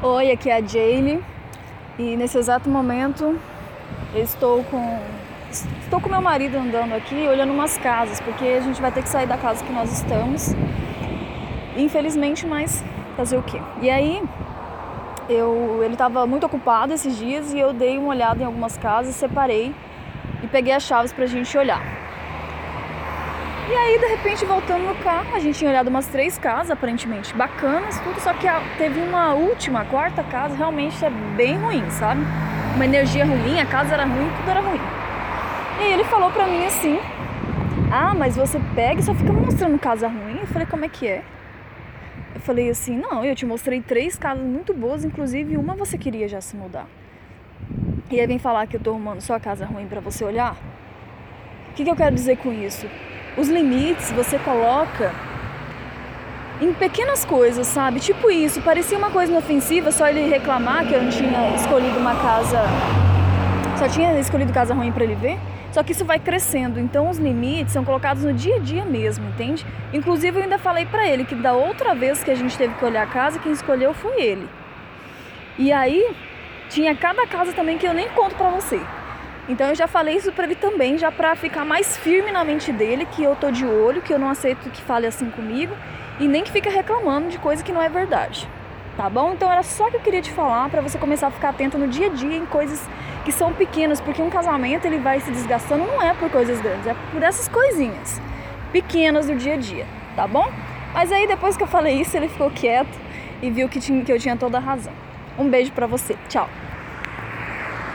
Oi, aqui é a Jaylee e nesse exato momento eu estou com estou com meu marido andando aqui olhando umas casas porque a gente vai ter que sair da casa que nós estamos. Infelizmente, mas fazer o quê? E aí eu ele estava muito ocupado esses dias e eu dei uma olhada em algumas casas, separei e peguei as chaves para a gente olhar. E aí, de repente, voltando no carro, a gente tinha olhado umas três casas, aparentemente bacanas, tudo, só que teve uma última, a quarta casa, realmente é bem ruim, sabe? Uma energia ruim, a casa era ruim, tudo era ruim. E ele falou pra mim assim: Ah, mas você pega e só fica mostrando casa ruim? Eu falei: Como é que é? Eu falei assim: Não, eu te mostrei três casas muito boas, inclusive uma você queria já se mudar. E aí vem falar que eu tô arrumando sua casa ruim para você olhar? O que, que eu quero dizer com isso? Os limites você coloca em pequenas coisas, sabe? Tipo isso, parecia uma coisa inofensiva, só ele reclamar que eu não tinha escolhido uma casa, só tinha escolhido casa ruim para ele ver. Só que isso vai crescendo, então os limites são colocados no dia a dia mesmo, entende? Inclusive eu ainda falei para ele que da outra vez que a gente teve que olhar a casa, quem escolheu foi ele. E aí tinha cada casa também que eu nem conto para você. Então eu já falei isso para ele também, já para ficar mais firme na mente dele que eu tô de olho, que eu não aceito que fale assim comigo e nem que fica reclamando de coisa que não é verdade. Tá bom? Então era só que eu queria te falar para você começar a ficar atento no dia a dia em coisas que são pequenas, porque um casamento ele vai se desgastando não é por coisas grandes, é por essas coisinhas pequenas do dia a dia, tá bom? Mas aí depois que eu falei isso, ele ficou quieto e viu que, tinha, que eu tinha toda a razão. Um beijo para você. Tchau.